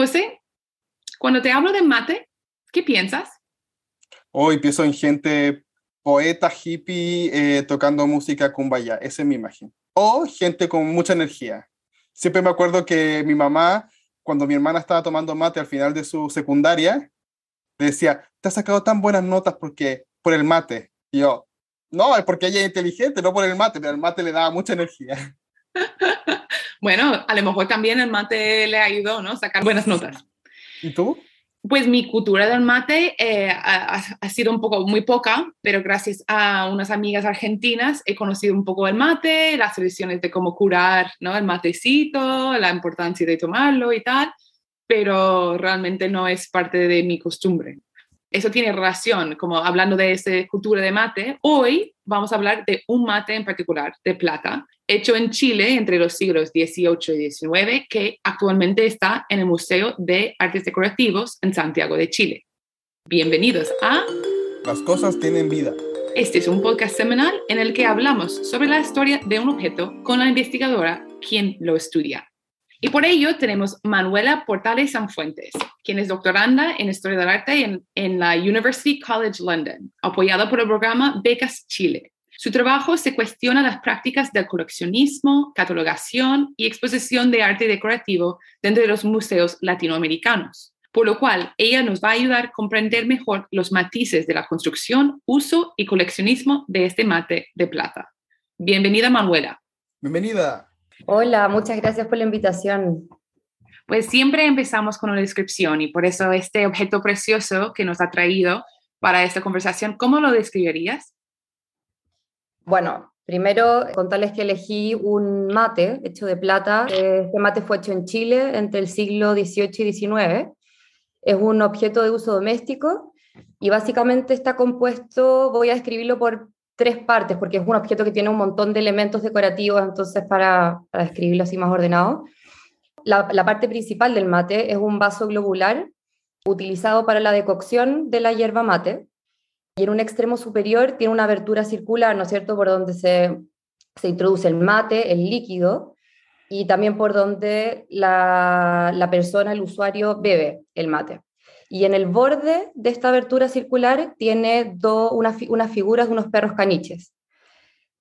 José, cuando te hablo de mate, ¿qué piensas? Hoy pienso en gente poeta hippie eh, tocando música kumbaya, esa es mi imagen. O gente con mucha energía. Siempre me acuerdo que mi mamá, cuando mi hermana estaba tomando mate al final de su secundaria, decía, te has sacado tan buenas notas porque por el mate. Y yo, no, es porque ella es inteligente, no por el mate, pero el mate le daba mucha energía. bueno, a lo mejor también el mate le ayudó, ¿no? Sacar buenas notas. ¿Y tú? Pues mi cultura del mate eh, ha, sido un poco muy poca, pero gracias a unas amigas argentinas he conocido un poco el mate, las tradiciones de cómo curar ¿no? el matecito, la importancia de tomarlo y tal, pero realmente no es parte de mi costumbre eso tiene relación, como hablando de esa cultura de mate, hoy vamos a hablar de un mate en particular, de plata, hecho en Chile entre los siglos XVIII y XIX, que actualmente está en el Museo de Artes Decorativos en Santiago de Chile. Bienvenidos a... Las cosas tienen vida. Este es un podcast semanal en el que hablamos sobre la historia de un objeto con la investigadora quien lo estudia. Y por ello tenemos Manuela Portales Sanfuentes, quien es doctoranda en Historia del Arte en, en la University College London, apoyada por el programa Becas Chile. Su trabajo se cuestiona las prácticas del coleccionismo, catalogación y exposición de arte decorativo dentro de los museos latinoamericanos, por lo cual ella nos va a ayudar a comprender mejor los matices de la construcción, uso y coleccionismo de este mate de plata. Bienvenida, Manuela. Bienvenida. Hola, muchas gracias por la invitación. Pues siempre empezamos con una descripción y por eso este objeto precioso que nos ha traído para esta conversación, ¿cómo lo describirías? Bueno, primero contarles que elegí un mate hecho de plata. Este mate fue hecho en Chile entre el siglo XVIII y XIX. Es un objeto de uso doméstico y básicamente está compuesto, voy a describirlo por tres partes, porque es un objeto que tiene un montón de elementos decorativos, entonces para, para describirlo así más ordenado. La, la, parte principal del mate es un vaso globular utilizado para la decocción de la hierba mate, y en un extremo superior tiene una abertura circular, ¿no es cierto?, por donde se, se introduce el mate, el líquido, y también por donde la, la persona, el usuario, bebe el mate. Y en el borde de esta abertura circular tiene unas, unas figuras de unos perros caniches.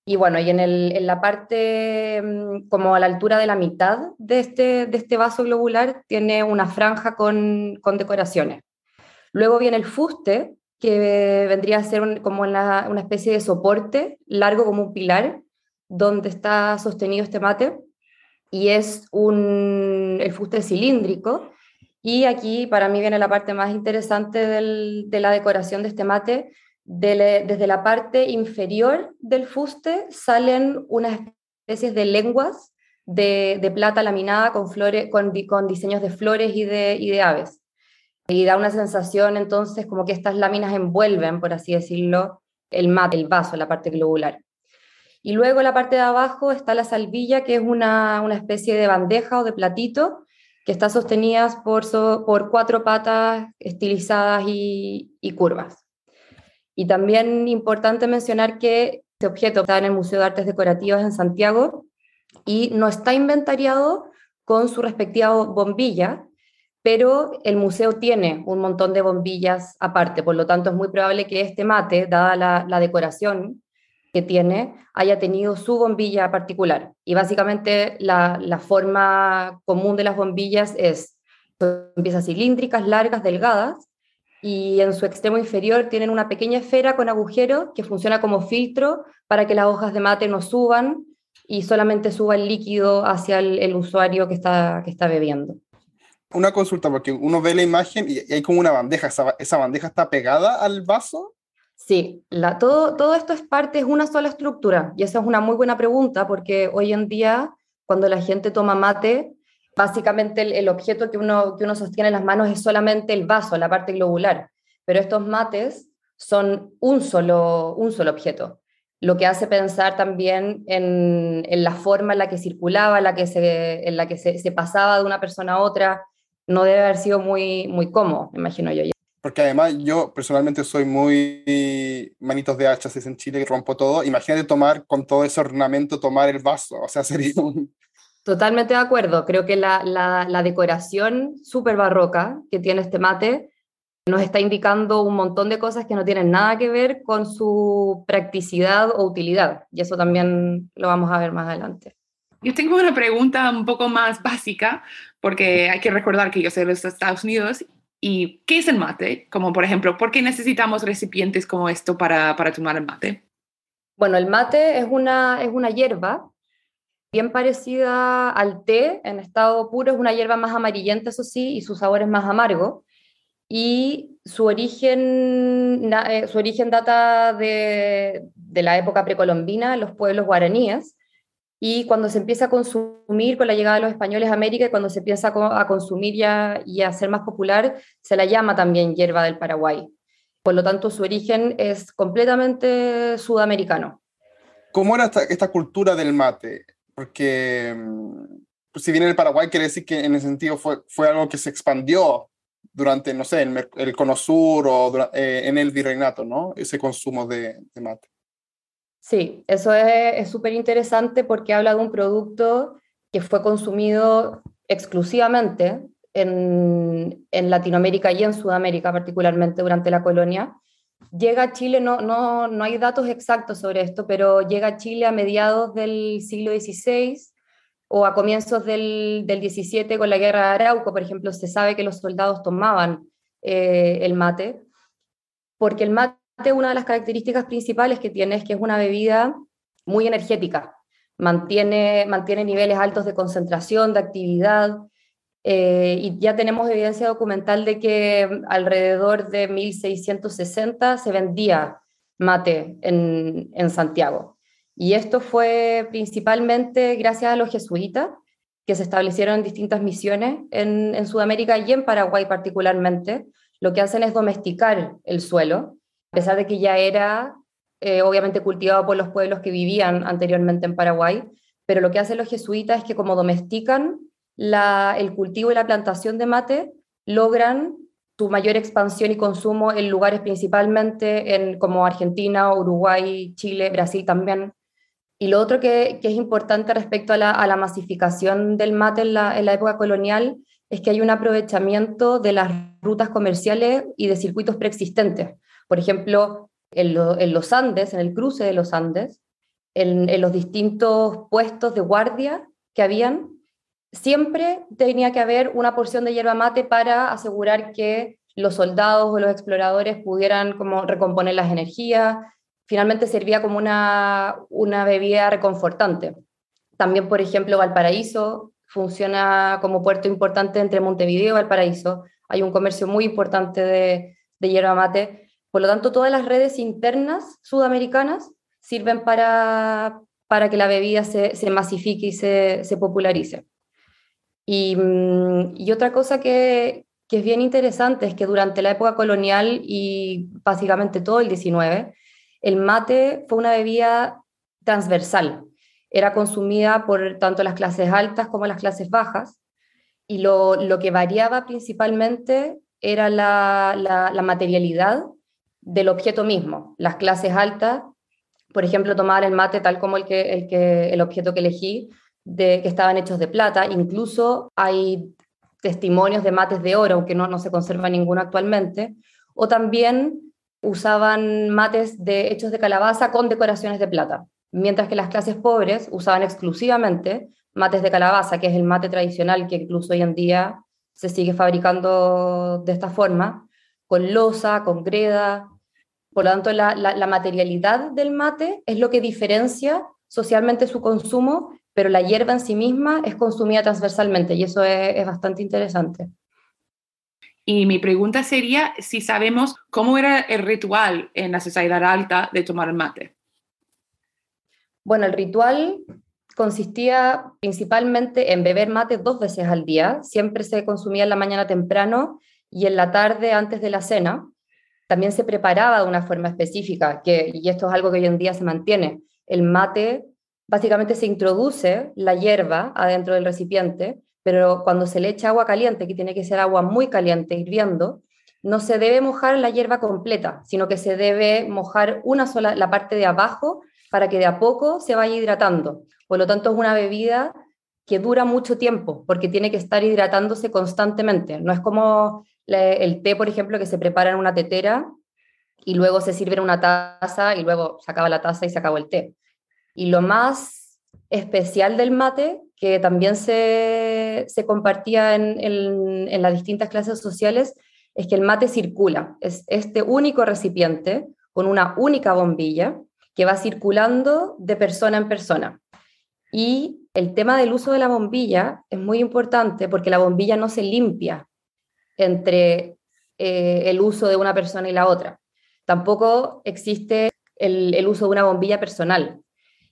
Y bueno, y en, el, en, la parte, mm, como a la altura de la mitad de este, de este vaso globular, tiene una franja con, con decoraciones. Luego viene el fuste, que vendría a ser como una, especie de soporte largo como un pilar, donde está sostenido este mate. Y es un, el fuste cilíndrico, y aquí para mí viene la parte más interesante de la decoración de este mate. desde la parte inferior del fuste salen unas especies de lenguas de, plata laminada con, flores, con, con, diseños de flores y de, y de aves. Y da una sensación entonces como que estas láminas envuelven, por así decirlo, el mate, el vaso, la parte globular. Y luego la parte de abajo está la salvilla, que es una, una especie de bandeja o de platito que está sostenida por, por cuatro patas estilizadas y, curvas. Y también importante mencionar que este objeto está en el Museo de Artes Decorativas en Santiago y no está inventariado con su respectiva bombilla, pero el museo tiene un montón de bombillas aparte, por lo tanto es muy probable que este mate, dada la, decoración que tiene haya tenido su bombilla particular. Y básicamente la, forma común de las bombillas es piezas cilíndricas, largas, delgadas, y en su extremo inferior tienen una pequeña esfera con agujero que funciona como filtro para que las hojas de mate no suban y solamente suba el líquido hacia el, usuario que está, que está bebiendo. Una consulta, porque uno ve la imagen y hay como una bandeja, ¿esa, esa bandeja está pegada al vaso? Sí, la, todo, todo esto es parte, es una sola estructura. Y esa es una muy buena pregunta porque hoy en día, cuando la gente toma mate, básicamente el, objeto que uno, que uno sostiene en las manos es solamente el vaso, la parte globular. Pero estos mates son un solo, un solo objeto. Lo que hace pensar también en, en la forma en la que circulaba, en la que, en la que se pasaba de una persona a otra. No debe haber sido muy, muy cómodo, me imagino yo porque además yo personalmente soy muy manitos de hacha, si es en Chile y rompo todo. Imagínate tomar con todo ese ornamento, tomar el vaso, o sea, sería un... Totalmente de acuerdo. Creo que la, la, decoración súper barroca que tiene este mate nos está indicando un montón de cosas que no tienen nada que ver con su practicidad o utilidad. Y eso también lo vamos a ver más adelante. Yo tengo una pregunta un poco más básica, porque hay que recordar que yo soy de los Estados Unidos. ¿Y qué es el mate? Como por ejemplo, ¿por qué necesitamos recipientes como esto para, para tomar el mate? Bueno, el mate es una, es una hierba bien parecida al té en estado puro, es una hierba más amarillenta, eso sí, y su sabor es más amargo. Y su origen, eh, su origen data de, de la época precolombina, los pueblos guaraníes, y cuando se empieza a consumir con la llegada de los españoles a América y cuando se empieza a consumir ya, y a ser más popular, se la llama también hierba del Paraguay. Por lo tanto, su origen es completamente sudamericano. ¿Cómo era esta, cultura del mate? Porque pues, si viene el Paraguay, quiere decir que en ese sentido fue, fue algo que se expandió durante, no sé, el, el Cono Sur o eh, en el virreinato, ¿no? Ese consumo de, de mate. Sí, eso es súper interesante porque habla de un producto que fue consumido exclusivamente en, Latinoamérica y en Sudamérica particularmente durante la colonia. Llega a Chile, no, no, no hay datos exactos sobre esto, pero llega a Chile a mediados del siglo XVI o a comienzos del, del XVII con la guerra de Arauco, por ejemplo, se sabe que los soldados tomaban eh, el mate, porque el mate una de las características principales que tiene es que es una bebida muy energética, mantiene, mantiene niveles altos de concentración, de actividad, eh, y ya tenemos evidencia documental de que alrededor de 1660 se vendía mate en, en Santiago. Y esto fue principalmente gracias a los jesuitas, que se establecieron en distintas misiones en, en Sudamérica y en Paraguay particularmente. Lo que hacen es domesticar el suelo a pesar de que ya era eh, obviamente cultivado por los pueblos que vivían anteriormente en Paraguay, pero lo que hacen los jesuitas es que como domestican el cultivo y la plantación de mate, logran su mayor expansión y consumo en lugares principalmente en, como Argentina, Uruguay, Chile, Brasil también. Y lo otro que, es importante respecto a la, masificación del mate en la, en la época colonial es que hay un aprovechamiento de las rutas comerciales y de circuitos preexistentes. Por ejemplo, en, los Andes, en el cruce de los Andes, en, los distintos puestos de guardia que habían, siempre tenía que haber una porción de hierba mate para asegurar que los soldados o los exploradores pudieran como recomponer las energías. Finalmente servía como una, una bebida reconfortante. También, por ejemplo, Valparaíso funciona como puerto importante entre Montevideo y Valparaíso. Hay un comercio muy importante de, de hierba mate por lo tanto, todas las redes internas sudamericanas sirven para, para que la bebida se, se masifique y se, se popularice. Y, mm, y, otra cosa que, que, es bien interesante es que durante la época colonial y básicamente todo el 19, el mate fue una bebida transversal. Era consumida por tanto las clases altas como las clases bajas. Y lo, lo que variaba principalmente era la, la, la materialidad del objeto mismo. Las clases altas, por ejemplo, tomaban el mate tal como el, que, el, que, el objeto que elegí, de, que estaban hechos de plata. Incluso hay testimonios de mates de oro, aunque no, no se conserva ninguno actualmente. O también usaban mates de, hechos de calabaza con decoraciones de plata, mientras que las clases pobres usaban exclusivamente mates de calabaza, que es el mate tradicional que incluso hoy en día se sigue fabricando de esta forma, con losa, con greda. Por lo tanto, la, materialidad del mate es lo que diferencia socialmente su consumo, pero la hierba en sí misma es consumida transversalmente y eso es, bastante interesante. Y mi pregunta sería si sabemos cómo era el ritual en la sociedad alta de tomar el mate. Bueno, el ritual consistía principalmente en beber mate dos veces al día. Siempre se consumía en la mañana temprano y en la tarde antes de la cena también se preparaba de una forma específica, que, y esto es algo que hoy en día se mantiene. El mate, básicamente se introduce la hierba adentro del recipiente, pero cuando se le echa agua caliente, que tiene que ser agua muy caliente, hirviendo, no se debe mojar la hierba completa, sino que se debe mojar una sola, la parte de abajo, para que de a poco se vaya hidratando. Por lo tanto, es una bebida que dura mucho tiempo, porque tiene que estar hidratándose constantemente. No es como el té, por ejemplo, que se prepara en una tetera y luego se sirve en una taza y luego se acaba la taza y se acabó el té. Y lo más especial del mate, que también se, se compartía en, en las distintas clases sociales, es que el mate circula. Es este único recipiente con una única bombilla que va circulando de persona en persona. Y el tema del uso de la bombilla es muy importante porque la bombilla no se limpia entre eh, el uso de una persona y la otra. Tampoco existe el, el uso de una bombilla personal.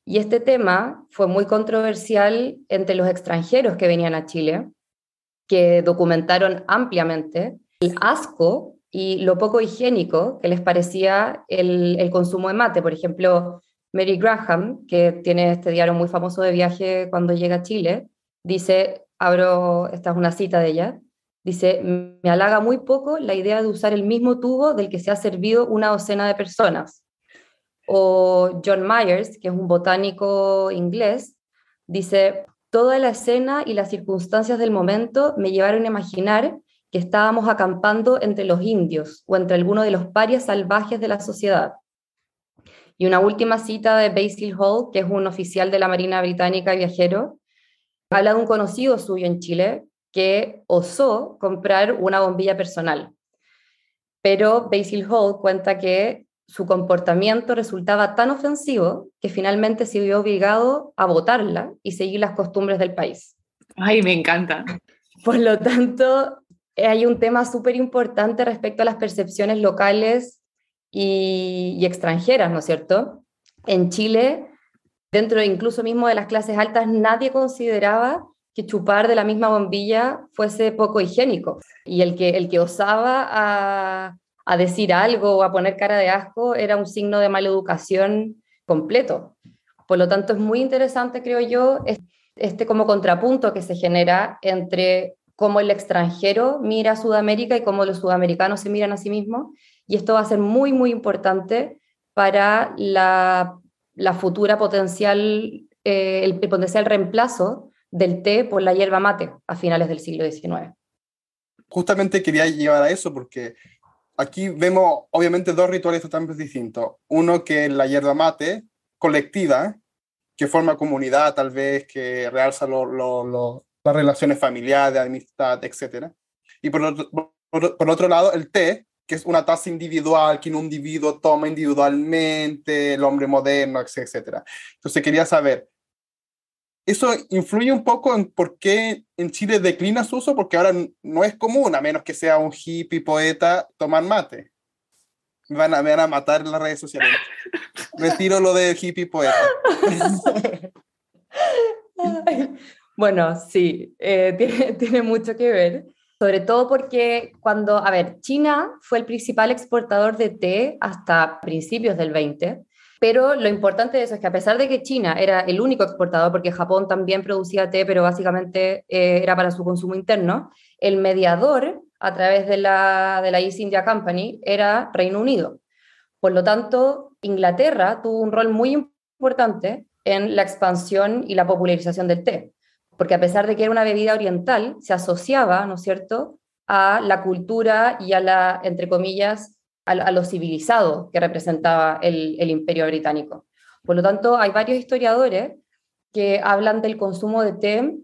Y este tema fue muy controversial entre los extranjeros que venían a Chile, que documentaron ampliamente el asco y lo poco higiénico que les parecía el, consumo de mate. Por ejemplo, Mary Graham, que tiene este diario muy famoso de viaje cuando llega a Chile, dice, abro, esta es una cita de ella, dice, me halaga muy poco la idea de usar el mismo tubo del que se ha servido una docena de personas. O John Myers, que es un botánico inglés, dice, toda la escena y las circunstancias del momento me llevaron a imaginar que estábamos acampando entre los indios o entre alguno de los parias salvajes de la sociedad. Y una última cita de Basil Hall, que es un oficial de la Marina Británica y viajero, habla de un conocido suyo en Chile que osó comprar una bombilla personal. Pero Basil Hall cuenta que su comportamiento resultaba tan ofensivo que finalmente se vio obligado a botarla y seguir las costumbres del país. Ay, me encanta. Por lo tanto, hay un tema súper importante respecto a las percepciones locales y, extranjeras, ¿no es cierto? En Chile, dentro incluso mismo de las clases altas, nadie consideraba que chupar de la misma bombilla fuese poco higiénico. Y el que, el que osaba a, a decir algo o a poner cara de asco era un signo de maleducación completo. Por lo tanto, es muy interesante, creo yo, este como contrapunto que se genera entre cómo el extranjero mira a Sudamérica y cómo los sudamericanos se miran a sí mismos. Y esto va a ser muy, muy importante para la, futura potencial, eh, el, potencial reemplazo del té por la hierba mate a finales del siglo XIX. Justamente quería llevar a eso porque aquí vemos obviamente dos rituales totalmente distintos. Uno que es la hierba mate colectiva, que forma comunidad tal vez, que realza lo, las relaciones familiares, de amistad, etc. Y por por, otro lado, el té, que es una taza individual que un individuo toma individualmente, el hombre moderno, etc. Entonces quería saber, ¿eso influye un poco en por qué en Chile declina su uso? Porque ahora no es común, a menos que sea un hippie poeta, tomar mate. Me van a, me van a matar en las redes sociales. Retiro lo de hippie poeta. Bueno, sí, eh, tiene, tiene mucho que ver, sobre todo porque cuando, a ver, China fue el principal exportador de té hasta principios del 20, pero lo importante de eso es que a pesar de que China era el único exportador, porque Japón también producía té, pero básicamente eh, era para su consumo interno, el mediador a través de la, de la East India Company era Reino Unido. Por lo tanto, Inglaterra tuvo un rol muy importante en la expansión y la popularización del té porque a pesar de que era una bebida oriental, se asociaba, ¿no es cierto?, a la cultura y a la, entre comillas, a, lo civilizado que representaba el, el, imperio británico. Por lo tanto, hay varios historiadores que hablan del consumo de té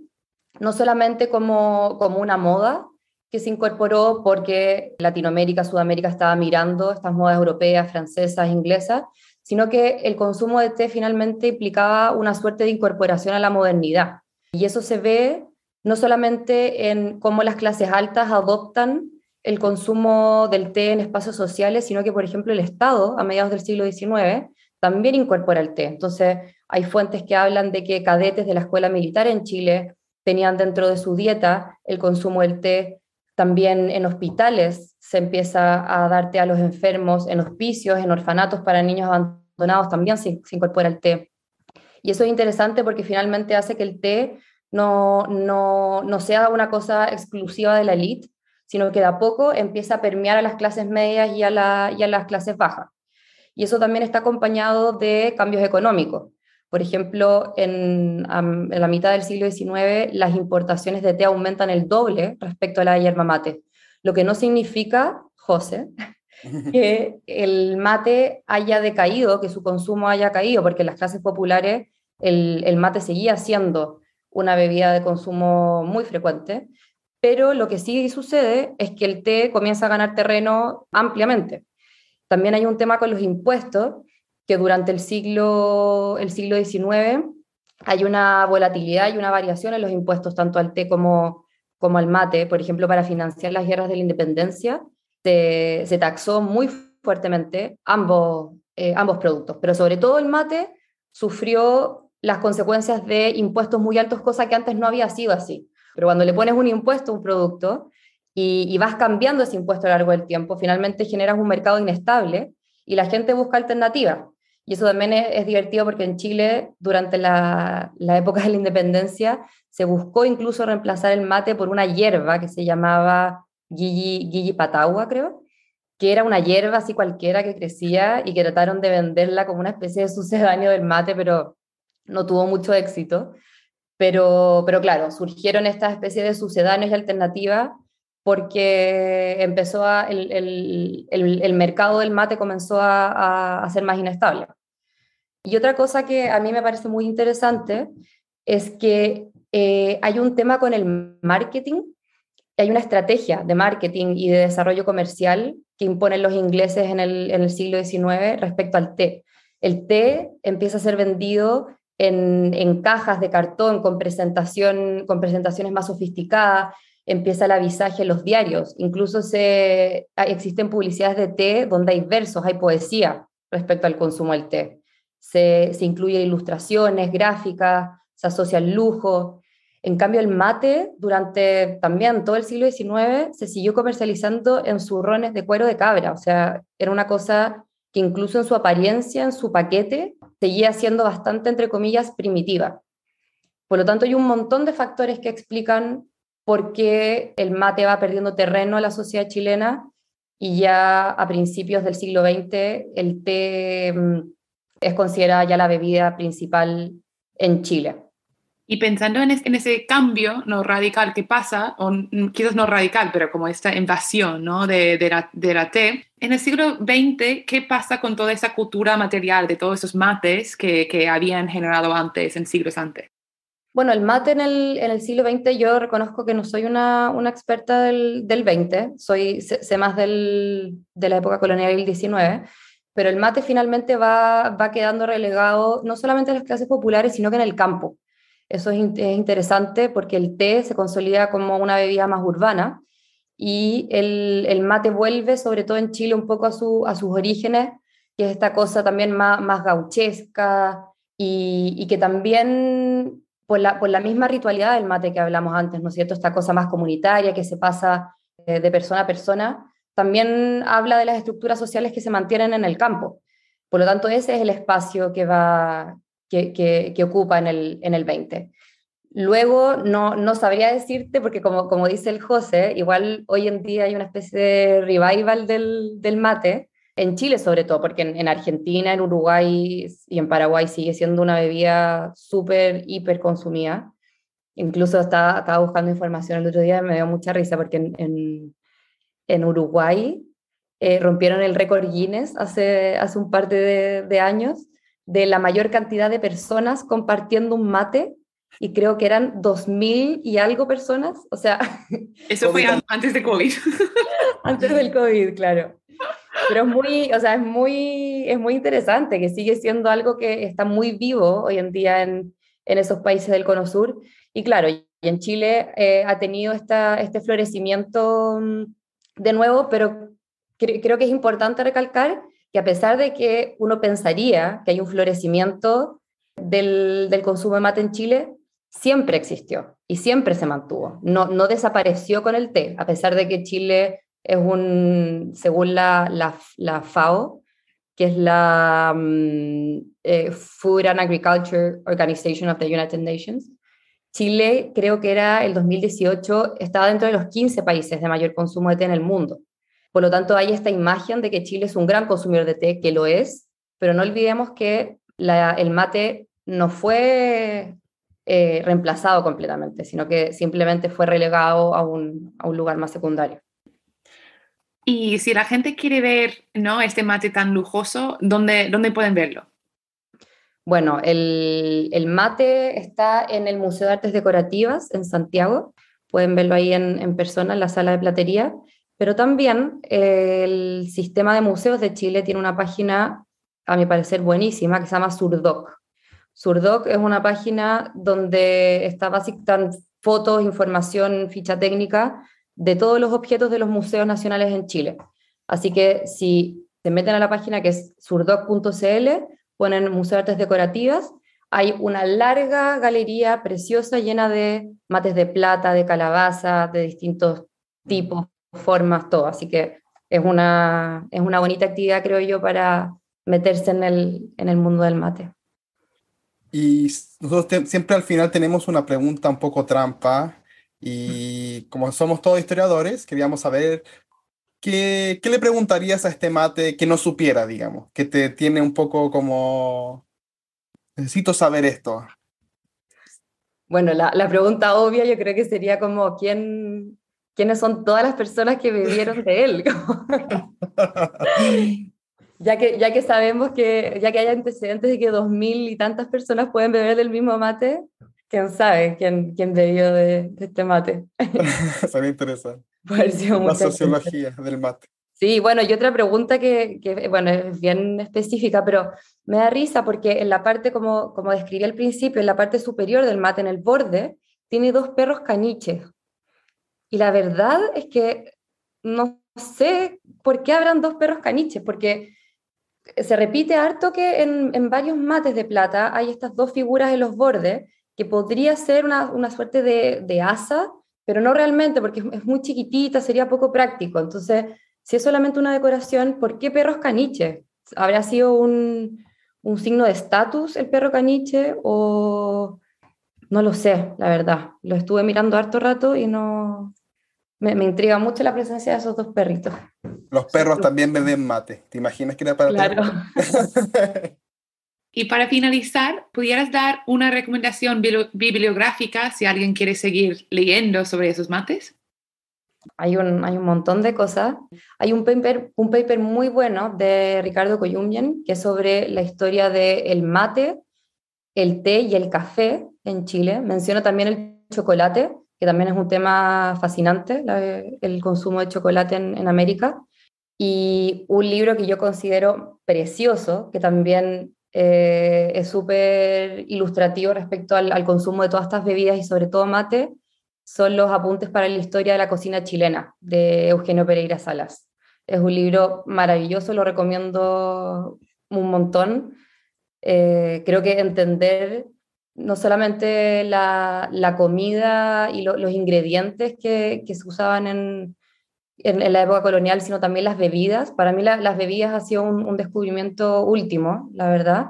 no solamente como, como una moda que se incorporó porque Latinoamérica, Sudamérica estaba mirando estas modas europeas, francesas, inglesas, sino que el consumo de té finalmente implicaba una suerte de incorporación a la modernidad. Y eso se ve no solamente en cómo las clases altas adoptan el consumo del té en espacios sociales, sino que, por ejemplo, el Estado, a mediados del siglo XIX, también incorpora el té. Entonces, hay fuentes que hablan de que cadetes de la escuela militar en Chile tenían dentro de su dieta el consumo del té. También en hospitales se empieza a dar té a los enfermos, en hospicios, en orfanatos para niños abandonados también se, se incorpora el té. Y eso es interesante porque finalmente hace que el té no, no, no sea una cosa exclusiva de la élite, sino que de a poco empieza a permear a las clases medias y a, la, y a las clases bajas. Y eso también está acompañado de cambios económicos, Por ejemplo, en, en, la mitad del siglo XIX las importaciones de té aumentan el doble respecto a la yerba mate, lo que no significa, José, que el mate haya decaído, que su consumo haya caído, porque las clases populares el, mate seguía siendo una bebida de consumo muy frecuente, pero lo que sí sucede es que el té comienza a ganar terreno ampliamente. También hay un tema con los impuestos, que durante el siglo, el siglo XIX hay una volatilidad y una variación en los impuestos tanto al té como, como al mate. Por ejemplo, para financiar las guerras de la independencia se, se taxó muy fuertemente ambos, eh, ambos productos, pero sobre todo el mate sufrió las consecuencias de impuestos muy altos, cosa que antes no había sido así. Pero cuando le pones un impuesto a un producto y, vas cambiando ese impuesto a lo largo del tiempo, finalmente generas un mercado inestable y la gente busca alternativas. Y eso también es, divertido porque en Chile, durante la, la, época de la independencia, se buscó incluso reemplazar el mate por una hierba que se llamaba Gigi, Patagua, creo, que era una hierba así cualquiera que crecía y que trataron de venderla como una especie de sucedáneo del mate, pero no tuvo mucho éxito. Pero, pero claro, surgieron estas especies de sucedáneos y alternativas porque empezó a, el, el, el, mercado del mate comenzó a, a, ser más inestable. Y otra cosa que a mí me parece muy interesante es que eh, hay un tema con el marketing, hay una estrategia de marketing y de desarrollo comercial imponen los ingleses en el, siglo XIX respecto al té. El té empieza a ser vendido en, cajas de cartón con, presentación, con presentaciones más sofisticadas, empieza el avisaje en los diarios. Incluso se, existen publicidades de té donde hay versos, hay poesía respecto al consumo del té. Se, se incluye ilustraciones, gráficas, se asocia al lujo. En cambio, el mate, durante también todo el siglo XIX, se siguió comercializando en zurrones de cuero de cabra. O sea, era una cosa que incluso en su apariencia, en su paquete, seguía siendo bastante, entre comillas, primitiva. Por lo tanto, hay un montón de factores que explican porque el mate va perdiendo terreno en la sociedad chilena y ya a principios del siglo XX el té mm, es considerada ya la bebida principal en Chile. Y pensando en, ese cambio no radical que pasa, o quizás no radical, pero como esta invasión ¿no? de, de, la, de la té, en el siglo XX, ¿qué pasa con toda esa cultura material de todos esos mates que, que habían generado antes, en siglos antes? Bueno, el mate en el, en el siglo XX yo reconozco que no soy una, una experta del, del, 20, soy, sé, más del, de la época colonial del 19, pero el mate finalmente va, va quedando relegado no solamente en las clases populares, sino que en el campo. Eso es, es interesante porque el té se consolida como una bebida más urbana y el, mate vuelve, sobre todo en Chile, un poco a, su, a sus orígenes, que es esta cosa también más, gauchesca y, que también por la, por la misma ritualidad del mate que hablamos antes, ¿no es cierto? Esta cosa más comunitaria que se pasa eh, de persona a persona, también habla de las estructuras sociales que se mantienen en el campo. Por lo tanto, ese es el espacio que, va, que, que, que ocupa en el, en el 20. Luego, no, no sabría decirte, porque como, como dice el José, igual hoy en día hay una especie de revival del, del mate, en Chile sobre todo, porque en, Argentina, en Uruguay y en Paraguay sigue siendo una bebida súper, hiper consumida. Incluso estaba, estaba, buscando información el otro día me dio mucha risa porque en, en, Uruguay eh, rompieron el récord Guinness hace, hace un par de, de, años de la mayor cantidad de personas compartiendo un mate y creo que eran 2.000 y algo personas, o sea... Eso fue antes de COVID. antes del COVID, claro. Pero es muy, o sea, es muy, es muy interesante que sigue siendo algo que está muy vivo hoy en día en, en esos países del Cono Sur. Y claro, y en Chile eh, ha tenido esta, este florecimiento mm, de nuevo, pero cre creo que es importante recalcar que a pesar de que uno pensaría que hay un florecimiento del, del consumo de mate en Chile, siempre existió y siempre se mantuvo. No, no desapareció con el té, a pesar de que Chile es un, según la, la, la FAO, que es la um, eh, Food and Agriculture Organization of the United Nations, Chile creo que era el 2018, estaba dentro de los 15 países de mayor consumo de té en el mundo. Por lo tanto, hay esta imagen de que Chile es un gran consumidor de té, que lo es, pero no olvidemos que la, el mate no fue eh, reemplazado completamente, sino que simplemente fue relegado a un, a un, lugar más secundario. Y si la gente quiere ver ¿no? este mate tan lujoso, ¿dónde, dónde pueden verlo? Bueno, el, el, mate está en el Museo de Artes Decorativas en Santiago. Pueden verlo ahí en, en persona en la sala de platería. Pero también el sistema de museos de Chile tiene una página, a mi parecer, buenísima, que se llama Surdoc. Surdoc es una página donde está básicamente fotos, información, ficha técnica de todos los objetos de los museos nacionales en Chile. Así que si se meten a la página que es surdoc.cl, ponen Museo de Artes Decorativas, hay una larga galería preciosa llena de mates de plata, de calabaza, de distintos tipos, formas, todo. Así que es una, es una bonita actividad, creo yo, para meterse en el, en el mundo del mate. Y nosotros siempre al final tenemos una pregunta un poco trampa y como somos todos historiadores, queríamos saber qué, qué le preguntarías a este mate que no supiera, digamos, que te tiene un poco como, necesito saber esto. Bueno, la, la pregunta obvia yo creo que sería como, ¿quién, quiénes son todas las personas que bebieron de él. ya, que, ya que sabemos que, ya que hay antecedentes de que dos mil y tantas personas pueden beber del mismo mate, quién sabe quién, quién bebió de, este mate. Sería interesante. La sociología del mate. Sí, bueno, y otra pregunta que, que, bueno, es bien específica, pero me da risa porque en la parte, como, como describí al principio, en la parte superior del mate, en el borde, tiene dos perros caniches, y la verdad es que no sé por qué habrán dos perros caniches, porque se repite harto que en, varios mates de plata hay estas dos figuras en los bordes, que podría ser una, una suerte de, de, asa, pero no realmente, porque es, muy chiquitita, sería poco práctico. Entonces, si es solamente una decoración, ¿por qué perros caniches? ¿Habrá sido un, un signo de estatus el perro caniche o no lo sé, la verdad? Lo estuve mirando harto rato y no, me, intriga mucho la presencia de esos dos perritos. Los perros también beben mate. ¿Te imaginas que era para Claro. y para finalizar, ¿pudieras dar una recomendación bibliográfica si alguien quiere seguir leyendo sobre esos mates? Hay un, hay un montón de cosas. Hay un paper, un paper muy bueno de Ricardo Coyumien, que es sobre la historia del mate, el té y el café en Chile. Menciona también el chocolate que también es un tema fascinante, el consumo de chocolate en, América. Y un libro que yo considero precioso, que también eh, es súper ilustrativo respecto al, consumo de todas estas bebidas y sobre todo mate, son los apuntes para la historia de la cocina chilena de Eugenio Pereira Salas. Es un libro maravilloso, lo recomiendo un montón. Eh, creo que entender no solamente la, comida y los ingredientes que, se usaban en, en, la época colonial, sino también las bebidas. Para mí las bebidas ha sido un, descubrimiento último, la verdad,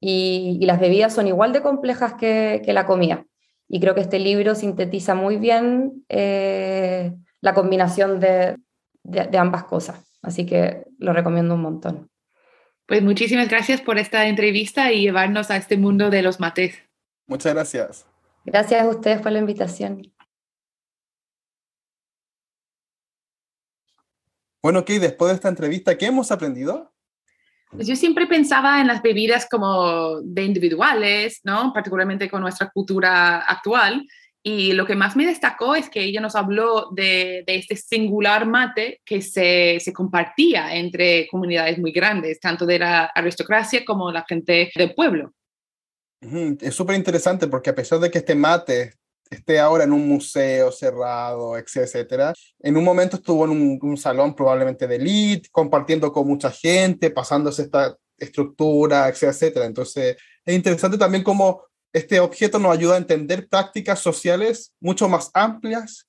y, las bebidas son igual de complejas que, la comida. Y creo que este libro sintetiza muy bien eh, la combinación de, de ambas cosas. Así que lo recomiendo un montón. Pues muchísimas gracias por esta entrevista y llevarnos a este mundo de los mates. Muchas gracias. Gracias a ustedes por la invitación. Bueno, ok, después de esta entrevista, ¿qué hemos aprendido? Pues yo siempre pensaba en las bebidas como de individuales, ¿no? Particularmente con nuestra cultura actual. Y lo que más me destacó es que ella nos habló de, de este singular mate que se, se, compartía entre comunidades muy grandes, tanto de la aristocracia como la gente del pueblo. Es súper interesante porque a pesar de que este mate esté ahora en un museo cerrado, etcétera, en un momento estuvo en un, salón probablemente de elite, compartiendo con mucha gente, pasándose esta estructura, etcétera. Entonces, es interesante también cómo este objeto nos ayuda a entender prácticas sociales mucho más amplias.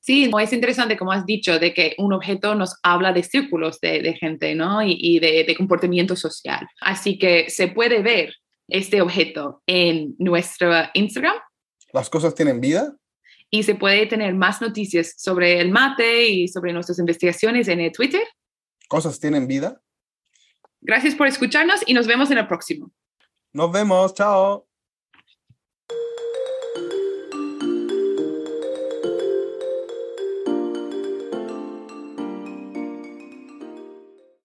Sí, es interesante, como has dicho, de que un objeto nos habla de círculos de, gente, ¿no? Y, de comportamiento social. Así que se puede ver este objeto en nuestro Instagram. ¿Las cosas tienen vida? Y se puede tener más noticias sobre el mate y sobre nuestras investigaciones en el Twitter. ¿Cosas tienen vida? Gracias por escucharnos y nos vemos en el próximo. Nos vemos, chao.